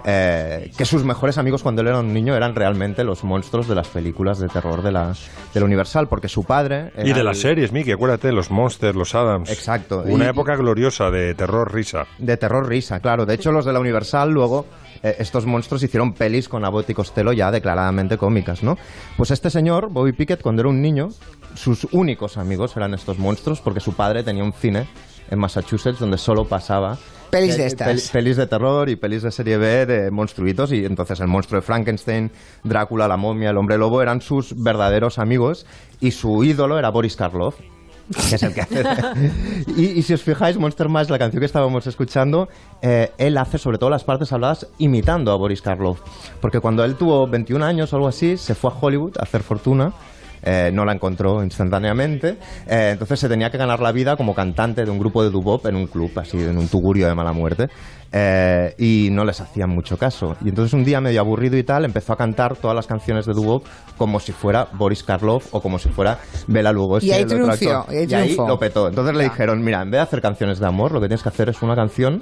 eh, que sus mejores amigos cuando él era un niño eran realmente los monstruos de las películas de terror de la, de la Universal, porque su padre... Y de las series, Mickey, acuérdate, los Monsters, los Adams. Exacto. Una época gloriosa de terror-risa. De terror-risa, claro. De hecho, los de la Universal luego... Eh, estos monstruos hicieron pelis con Abbott y Costello ya declaradamente cómicas, ¿no? Pues este señor, Bobby Pickett, cuando era un niño, sus únicos amigos eran estos monstruos porque su padre tenía un cine en Massachusetts donde solo pasaba Pelis de estas. pelis de terror y pelis de serie B de monstruitos. Y entonces el monstruo de Frankenstein, Drácula, la momia, el hombre lobo eran sus verdaderos amigos. Y su ídolo era Boris Karloff. Que es el que hace. y, si os fijáis, Monster Mash, la canción que estábamos escuchando, eh, él hace sobre todo las partes habladas imitando a Boris Karloff. Porque cuando él tuvo 21 años o algo así, se fue a Hollywood a hacer fortuna eh, no la encontró instantáneamente, eh, entonces se tenía que ganar la vida como cantante de un grupo de dubop en un club, así en un tugurio de mala muerte, eh, y no les hacían mucho caso. Y entonces un día medio aburrido y tal, empezó a cantar todas las canciones de dubop como si fuera Boris Karloff o como si fuera Bela Lugosi. Y ahí triunfó, y ahí lo petó. Entonces le dijeron, mira, en vez de hacer canciones de amor, lo que tienes que hacer es una canción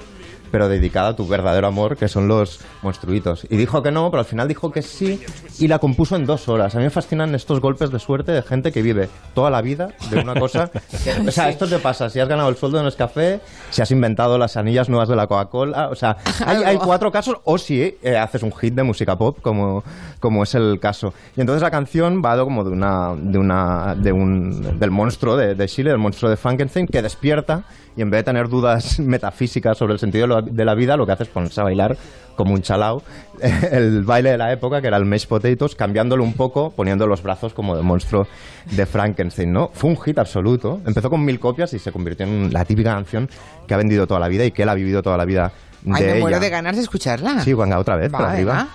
pero dedicada a tu verdadero amor, que son los monstruitos. Y dijo que no, pero al final dijo que sí y la compuso en dos horas. A mí me fascinan estos golpes de suerte de gente que vive toda la vida de una cosa. o sea, esto te pasa si has ganado el sueldo en café si has inventado las anillas nuevas de la Coca-Cola. O sea, hay, cuatro casos, o si eh, haces un hit de música pop, como, como es el caso. Y entonces la canción va como de una, de una, de un, del monstruo de, de Chile, del monstruo de Frankenstein, que despierta y en vez de tener dudas metafísicas sobre el sentido de la, de la vida, lo que hace es ponerse a bailar como un chalao el baile de la época, que era el Mashed Potatoes, cambiándolo un poco, poniendo los brazos como de monstruo de Frankenstein, ¿no? Fue un hit absoluto. Empezó con mil copias y se convirtió en la típica canción que ha vendido toda la vida y que él ha vivido toda la vida de Ay, me ella. muero de ganas de escucharla. Sí, venga, otra vez, por Va, arriba. venga.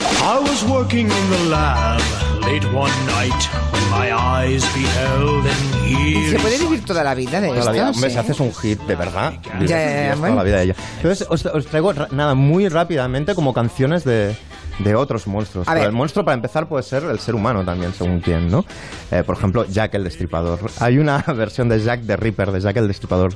I was working in the lab late one night when my eyes beheld an ¿Y ¿Se puede vivir toda la vida de Toda la esto? vida. Hombre, Sí. si haces un hit de verdad, vives- Ya, ya, ya, vives toda la vida de ella. Entonces, os, os traigo ra- nada muy rápidamente como canciones de, de otros monstruos. A Pero ver. el monstruo, para empezar, puede ser el ser humano también, según quién, ¿no? Eh, por ejemplo, Jack el Destripador. Hay una versión de Jack the Ripper, de Jack el Destripador,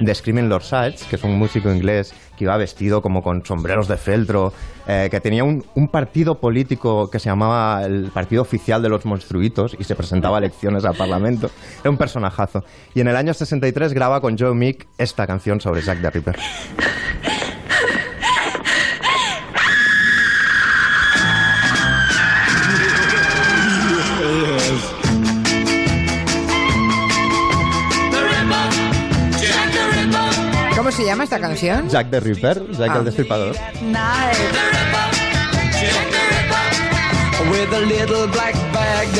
de Screaming Lord Sides, que es un músico inglés que iba vestido como con sombreros de feltro, eh, que tenía un, un partido político que se llamaba el Partido Oficial de los Monstruitos y se presentaba a elecciones al Parlamento. Era un personajazo. Y en el año 63 graba con Joe Meek esta canción sobre Jack the Ripper. se llama esta canción? Jack the Ripper, Jack Ah. el Destripador.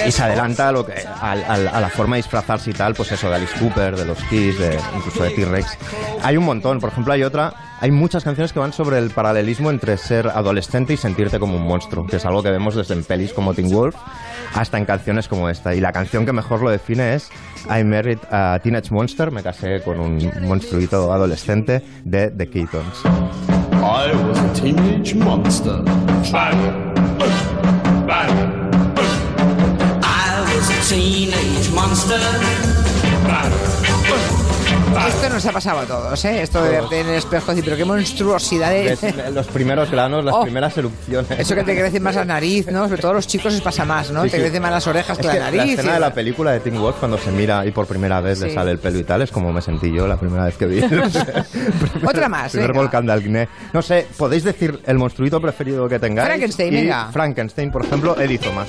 Y se adelanta a, lo que, a la forma de disfrazarse y tal, pues eso, de Alice Cooper, de los Kiss, de, incluso de T-Rex. Hay un montón, por ejemplo, hay otra, hay muchas canciones que van sobre el paralelismo entre ser adolescente y sentirte como un monstruo, que es algo que vemos desde en pelis como Teen Wolf hasta en canciones como esta. Y la canción que mejor lo define es I Married a Teenage Monster, me casé con un monstruito adolescente de The Keatons. I was a teenage monster. I was a teenage monster. Esto nos ha pasado a todos, ¿eh? Esto de verte en el espejo y decir, pero qué monstruosidades. Ves Los primeros granos, las Oh. primeras erupciones. Eso que te crece más la nariz, ¿no? Sobre todo a los chicos les pasa más, ¿no? Sí, te sí. crecen más las orejas Es que, la nariz. escena y- de la película de Teen Wolf cuando se mira y por primera vez le Sí. sale el pelo y tal es como me sentí yo la primera vez que vi. Otra más, Primer venga. volcán de Algné. No sé, podéis decir el monstruito preferido que tengáis. Frankenstein, Y venga. Frankenstein, por ejemplo, Eddie Thomas.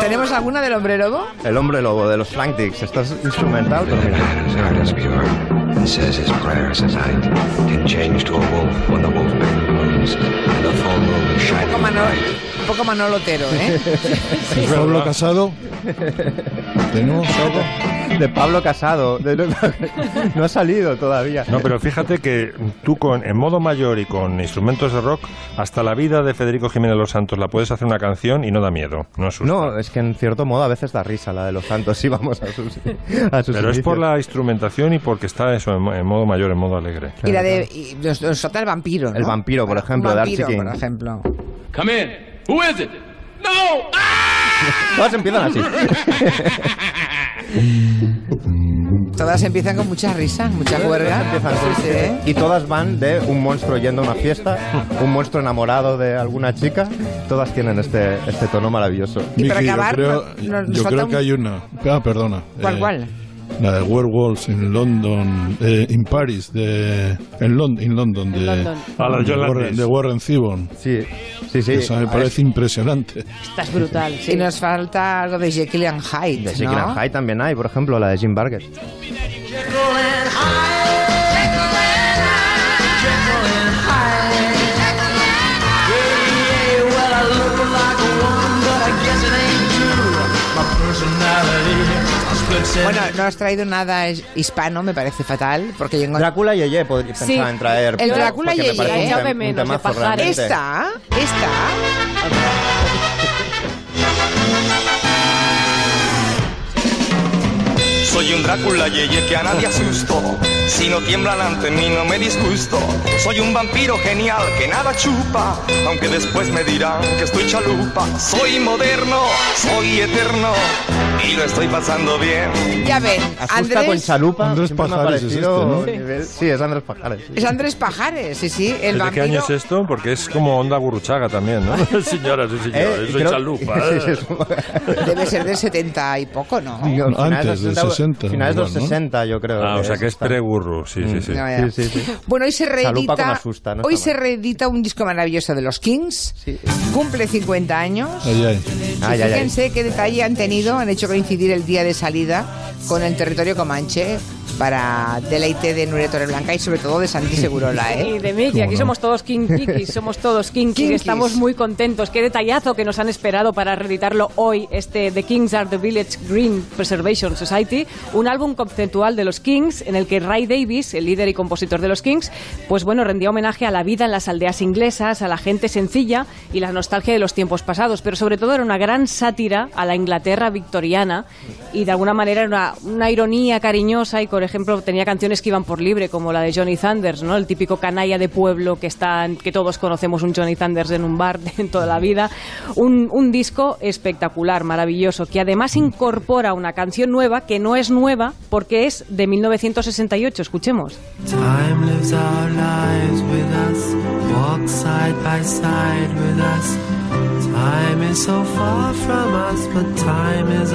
¿Tenemos alguna del hombre lobo? El hombre lobo de los Frantics. Esto es instrumental, pero mira. and says his prayers at night can change to a wolf when the wolf moons and the full moon Un shining poco, Manolo, un poco manolotero, ¿eh? Pablo Casado. ¿Tenemos algo? De Pablo Casado. De- no, no ha salido todavía. No, pero fíjate que tú con, en modo mayor y con instrumentos de rock, hasta la vida de Federico Jiménez Los Santos la puedes hacer una canción y no da miedo. No asusta. No, es que en cierto modo a veces da risa la de los santos si vamos a sus, a sus Pero es por la instrumentación y porque está eso en, mo- en modo mayor, en modo alegre. Y la de. Y falta el vampiro, ¿no? El vampiro, por ejemplo, Un de Archie vampiro, King. por ejemplo. Come in. Who is it? No! Todas empiezan así. Todas empiezan con mucha risa, mucha juerga. Empiezan con- Sí, sí. Y todas van de un monstruo yendo a una fiesta, un monstruo enamorado de alguna chica. Todas tienen este, este tono maravilloso. Y para Miki, acabar, yo nos- creo, nos yo falta creo un- que hay una. Ah, perdona. ¿Cuál, Eh, cuál? La de Werewolves in London, eh, in Paris, de, en, Lon- in London, de, London. Ah, de Warren, de Warren Zevon. Sí, sí, sí. Esa me parece impresionante. Esta es brutal, sí. Y nos falta algo de Jekyll and Hyde. De Jekyll ¿no? and Hyde también hay, por ejemplo, la de Jim Barger. Bueno, no has traído nada hispano, me parece fatal, porque yo encontré... Drácula y Yeye podría Sí, pensar en traer. el Drácula y me Yeye. un menos, de realmente. Esta, esta... Soy un Drácula yeye que a nadie asusto. Si no tiemblan ante mí no me disgusto. Soy un vampiro genial que nada chupa. Aunque después me dirán que estoy chalupa. Soy moderno, soy eterno. y lo estoy pasando bien. Ya ven, Asusta Andrés... con chalupa. Andrés Pajares es este, ¿no? nivel- Sí, es Andrés Pajares. sí. Es Andrés Pajares, sí, sí, el ¿De qué año es esto? Porque es como Onda Gurruchaga también, ¿no? Señoras y Eh, señores, soy creo- chalupa. Debe ser del 70 y poco, ¿no? Antes del 60, Finales de los igual, ¿no? 60, yo creo. Ah, o sea que es pre-gurru, sí, sí, sí. No, ya. Sí, sí, sí. Bueno, hoy se reedita, asusta, no hoy se reedita un disco maravilloso de los Kings. Cumple 50 años. Ay, ay. Y Ay, ay, ay. fíjense qué detalle han tenido, han hecho coincidir el día de salida con el territorio comanche para deleite de Nuria Torreblanca y sobre todo de Santi Segurola, Y ¿eh? de Miki, aquí somos todos kinkikis, somos todos kinkis, Kinkis. estamos muy contentos. Qué detallazo que nos han esperado para reeditarlo hoy, este The Kings Are the Village Green Preservation Society, un álbum conceptual de los Kings en el que Ray Davis, el líder y compositor de los Kings, pues bueno, rendía homenaje a la vida en las aldeas inglesas, a la gente sencilla y la nostalgia de los tiempos pasados, pero sobre todo era una gran sátira a la Inglaterra victoriana y de alguna manera era una, una ironía cariñosa y, por ejemplo, tenía canciones que iban por libre, como la de Johnny Thunders, ¿no? El típico canalla de pueblo que está, que todos conocemos un Johnny Thunders en un bar en toda la vida. Un, disco espectacular, maravilloso, que además incorpora una canción nueva que no es nueva porque es de 1968. Escuchemos.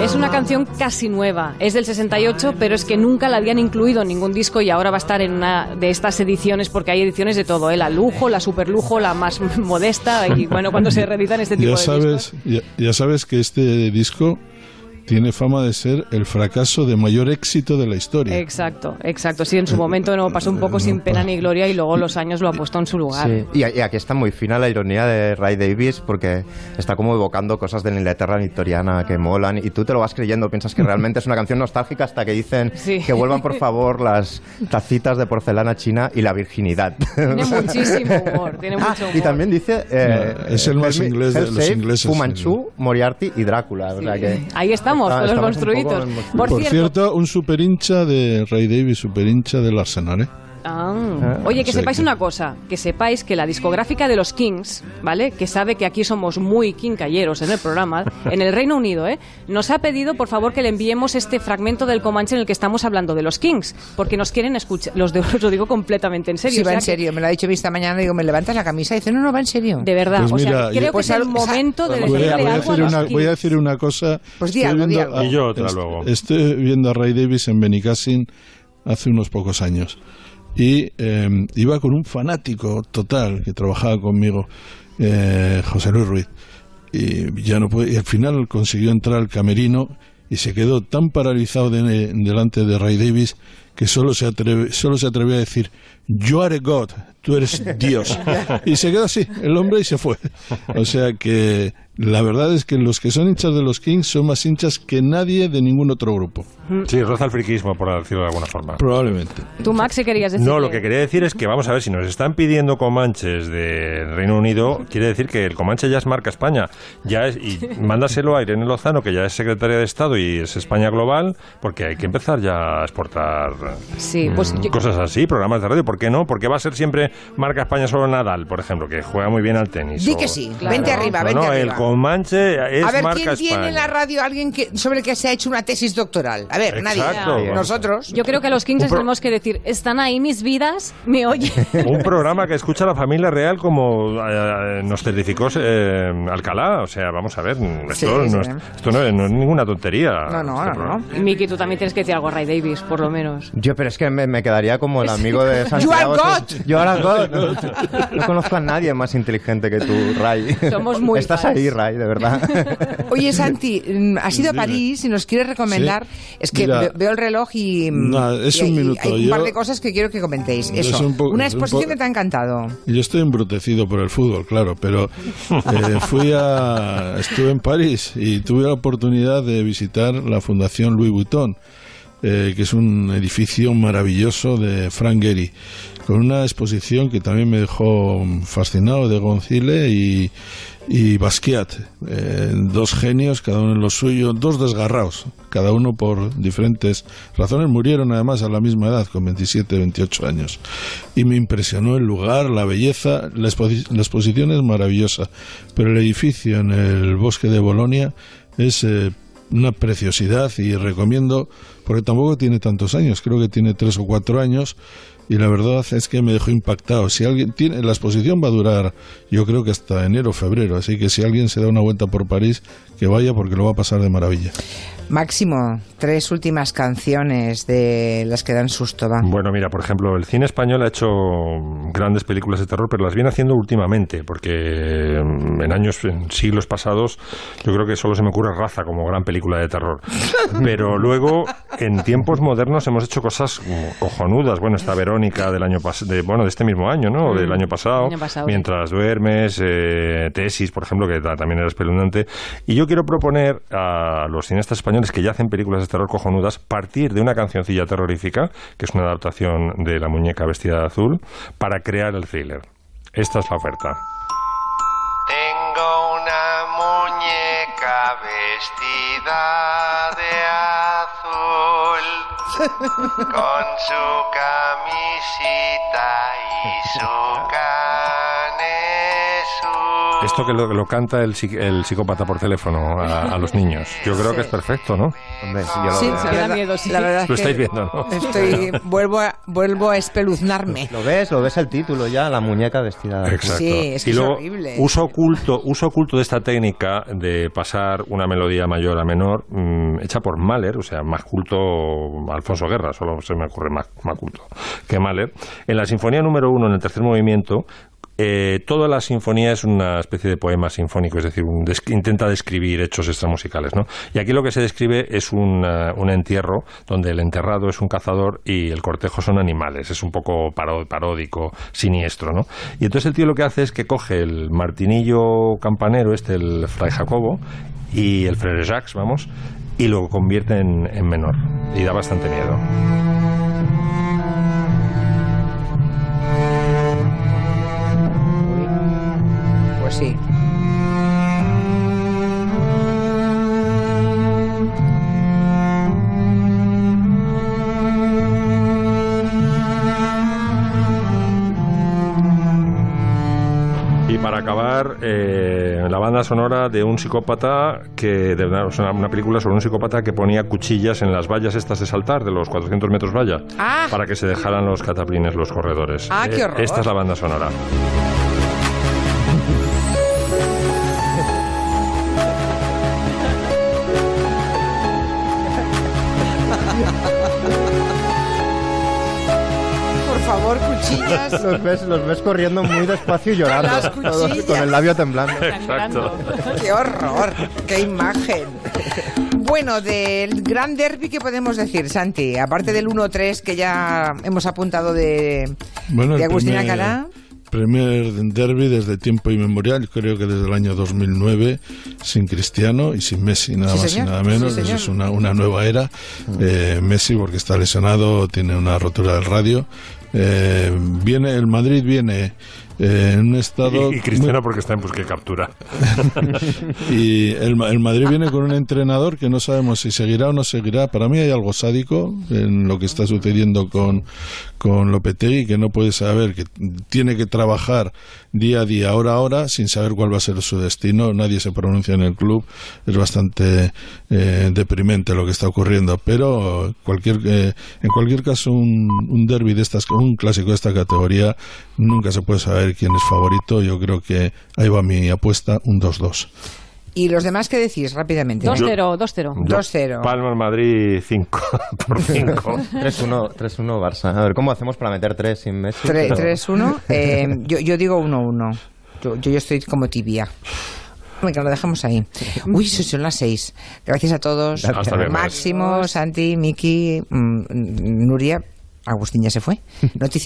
Es una canción casi nueva, es del 68, pero es que nunca la habían incluido en ningún disco y ahora va a estar en una de estas ediciones porque hay ediciones de todo, ¿eh? la lujo, la super lujo, la más modesta y bueno, cuando se reeditan este tipo Ya de sabes, ya, ya sabes que este disco tiene fama de ser el fracaso de mayor éxito de la historia. Exacto, exacto. Sí, en su momento no pasó un poco sin pena ni gloria y luego los años lo ha puesto en su lugar. Sí. Y, y aquí está muy fina la ironía de Ray Davis porque está como evocando cosas de la Inglaterra victoriana que molan y tú te lo vas creyendo, piensas que realmente es una canción nostálgica hasta que dicen Sí. que vuelvan por favor las tacitas de porcelana china y la virginidad. Tiene muchísimo humor, tiene Ah, mucho humor. y también dice eh, No, es el más inglés de los ingleses, Fu Manchu, Moriarty y Drácula. O sea que Ahí Está- con los monstruitos. Por, Por cierto, cierto, un super hincha de Ray Davis, super hincha del Arsenal, ¿eh? Ah. Oye, que sepáis que- una cosa, que sepáis que la discográfica de los Kings, ¿vale? Que sabe que aquí somos muy quincalleros en el programa, en el Reino Unido, ¿eh? Nos ha pedido, por favor, que le enviemos este fragmento del Comanche en el que estamos hablando de los Kings, porque nos quieren escuchar, los de os lo digo completamente en serio. Sí, o va sea en que- serio. Me lo ha dicho esta mañana. Digo, ¿me levantas la camisa? Y dice, no, no, va en serio. De verdad, Pues o sea, mira, creo yo- que es el Pues, momento de Voy decirle a, voy a algo a decir los una, Kings. voy a decir una cosa. Pues di algo. Y yo otra est- luego. Estoy viendo a Ray Davis en Benicassin hace unos pocos años. Y eh, iba con un fanático total que trabajaba conmigo, eh, José Luis Ruiz. Y, ya no puede, y al final consiguió entrar al camerino y se quedó tan paralizado de- delante de Ray Davis que solo se, atreve, solo se atrevió a decir, You are a God, tú eres Dios. y se quedó así, el hombre, y se fue. O sea que la verdad es que los que son hinchas de los Kings son más hinchas que nadie de ningún otro grupo. Sí, roza el friquismo, por decirlo de alguna forma. Probablemente. Tú, Max, ¿qué querías decir? No, lo que quería decir es que, vamos a ver, si nos están pidiendo Comanches del Reino Unido, quiere decir que el Comanche ya es marca España. Ya es, y mándaselo a Irene Lozano, que ya es secretaria de Estado y es España Global, porque hay que empezar ya a exportar Sí, pues mm, yo- cosas así, programas de radio. ¿Por qué no? Porque va a ser siempre marca España solo Nadal, por ejemplo, que juega muy bien al tenis. Di o- que sí. Claro. Vente arriba, No, vente no, el arriba. Comanche es a ver, marca ¿quién tiene en la radio alguien que, sobre el que se ha hecho una tesis doctoral? A ver, nadie. Exacto. Nosotros. yo creo que a los Kings Un les pro- tenemos que decir, ¿están ahí mis vidas? ¿Me oyen? Un programa que escucha a la familia real como eh, nos certificó eh, Alcalá. O sea, vamos a ver, esto, Sí, no, sí. es, esto no, es, no es ninguna tontería. No, no, este no. Y Miki, tú también tienes que decir algo a Ray Davis, por lo menos. Yo, pero es que me, me quedaría como el amigo de Santiago. You are ese- Yo ahora God. No conozco a nadie más inteligente que tú, Ray. Somos muy Estás fans. ahí, De verdad. Oye, Santi, mm, has ido a. París y nos quieres recomendar. Sí. Es que Mira. veo el reloj y. mm, No, es y un hay- minuto. Hay un Yo- par de cosas que quiero que comentéis. Es un una un exposición po- que te ha encantado. Yo estoy embrutecido por el fútbol, claro, pero eh, fui a estuve en París y tuve la oportunidad de visitar la Fundación Louis Vuitton, eh, que es un edificio maravilloso de Frank Gehry, con una exposición que también me dejó fascinado de Goncile y y Basquiat, eh, dos genios, cada uno en lo suyo, dos desgarrados, cada uno por diferentes razones, murieron además a la misma edad, con 27, 28 años. Y me impresionó el lugar, la belleza, la, exposi- la exposición es maravillosa, pero el edificio en el bosque de Bolonia es eh, una preciosidad y recomiendo, porque tampoco tiene tantos años, creo que tiene tres o cuatro años, y la verdad es que me dejó impactado. Si alguien tiene, la exposición va a durar, yo creo que hasta enero o febrero, así que si alguien se da una vuelta por París, que vaya porque lo va a pasar de maravilla. Máximo, tres últimas canciones de las que dan susto, va. Bueno, mira, por ejemplo, el cine español ha hecho grandes películas de terror, pero las viene haciendo últimamente, porque mm, en años, en siglos pasados, yo creo que solo se me ocurre Raza como gran película de terror. Pero luego, en tiempos modernos, hemos hecho cosas cojonudas. Bueno, está Verónica del año pas- de, bueno, de este mismo año, ¿no? Del Mm, año pasado. año pasado, sí. mientras duermes, eh, Tesis, por ejemplo, que ta- también era espeluznante. Y yo quiero proponer a los cineastas españoles que ya hacen películas de terror cojonudas partir de una cancioncilla terrorífica, que es una adaptación de La muñeca vestida de azul, para crear el thriller. Esta es la oferta. Tengo una muñeca vestida con su camisita y su canesú. Esto que lo, lo canta el, el psicópata por teléfono a, a los niños. Yo creo que es perfecto, ¿no? Sí, la verdad, la verdad es Lo que estáis viendo, ¿no? Estoy, vuelvo, a, vuelvo a espeluznarme. ¿Lo ves? ¿Lo ves el título ya? La muñeca vestida Exacto. Sí, es que y es luego, horrible. uso oculto, uso oculto de esta técnica de pasar una melodía mayor a menor, mm, hecha por Mahler, o sea, más culto Alfonso Guerra, solo se me ocurre más, más culto que Mahler. En la sinfonía número uno, en el tercer movimiento, eh, toda la sinfonía es una especie de poema sinfónico, es decir, intenta describir hechos extramusicales, ¿no? Y aquí lo que se describe es un, entierro donde el enterrado es un cazador y el cortejo son animales. Es un poco paródico, siniestro, ¿no? Y entonces el tío lo que hace es que coge el martinillo campanero, este, el Fray Jacobo, y el Frere Jacques, vamos, y lo convierte en, en menor. Y da bastante miedo. Pues sí. Y para acabar, eh, la banda sonora de un psicópata que de una, una película sobre un psicópata que ponía cuchillas en las vallas estas de saltar de los 400 metros valla Ah. para que se dejaran los cataplines los corredores. Eh, Ah, qué horror. Esta es la banda sonora. Cuchillas. Los ves, los ves corriendo muy despacio y llorando. Las todos con el labio temblando. Exacto. ¡Qué horror! ¡Qué imagen! Bueno, del gran derby, ¿qué podemos decir, Santi? Aparte del 1-3 que ya hemos apuntado de, Bueno, de Agustín primer- Alcalá. Primer derby desde tiempo inmemorial, creo que desde el año 2009, sin Cristiano y sin Messi, nada Sí, más señor. y nada menos. Sí, es una, una nueva era. Eh, Messi, porque está lesionado, tiene una rotura del radio. Eh, viene El Madrid viene eh, en un estado. Y, y Cristiano porque está en busca y captura. Y el, el Madrid viene con un entrenador que no sabemos si seguirá o no seguirá. Para mí hay algo sádico en lo que está sucediendo con, con Lopetegui, que no puede saber, que tiene que trabajar día a día, hora a hora, sin saber cuál va a ser su destino. Nadie se pronuncia en el club. Es bastante eh, deprimente lo que está ocurriendo. Pero cualquier, eh, en cualquier caso, un, un derby de estas, un clásico de esta categoría, nunca se puede saber quién es favorito. Yo creo que ahí va mi apuesta, un 2-2. ¿Y los demás qué decís rápidamente? 2-0, 2-0. 2-0. Palma el Madrid 5 por 5. 3-1 3-1 Barça. A ver, ¿cómo hacemos para meter 3 sin Messi? Tre- Pero- 3-1. Eh, yo, yo digo 1-1. Yo, yo estoy como tibia. Venga, lo dejamos ahí. Uy, eso son las 6. Gracias a todos. Hasta. Máximo, Santi, Miki, mm, Nuria. Agustín ya se fue. Noticias.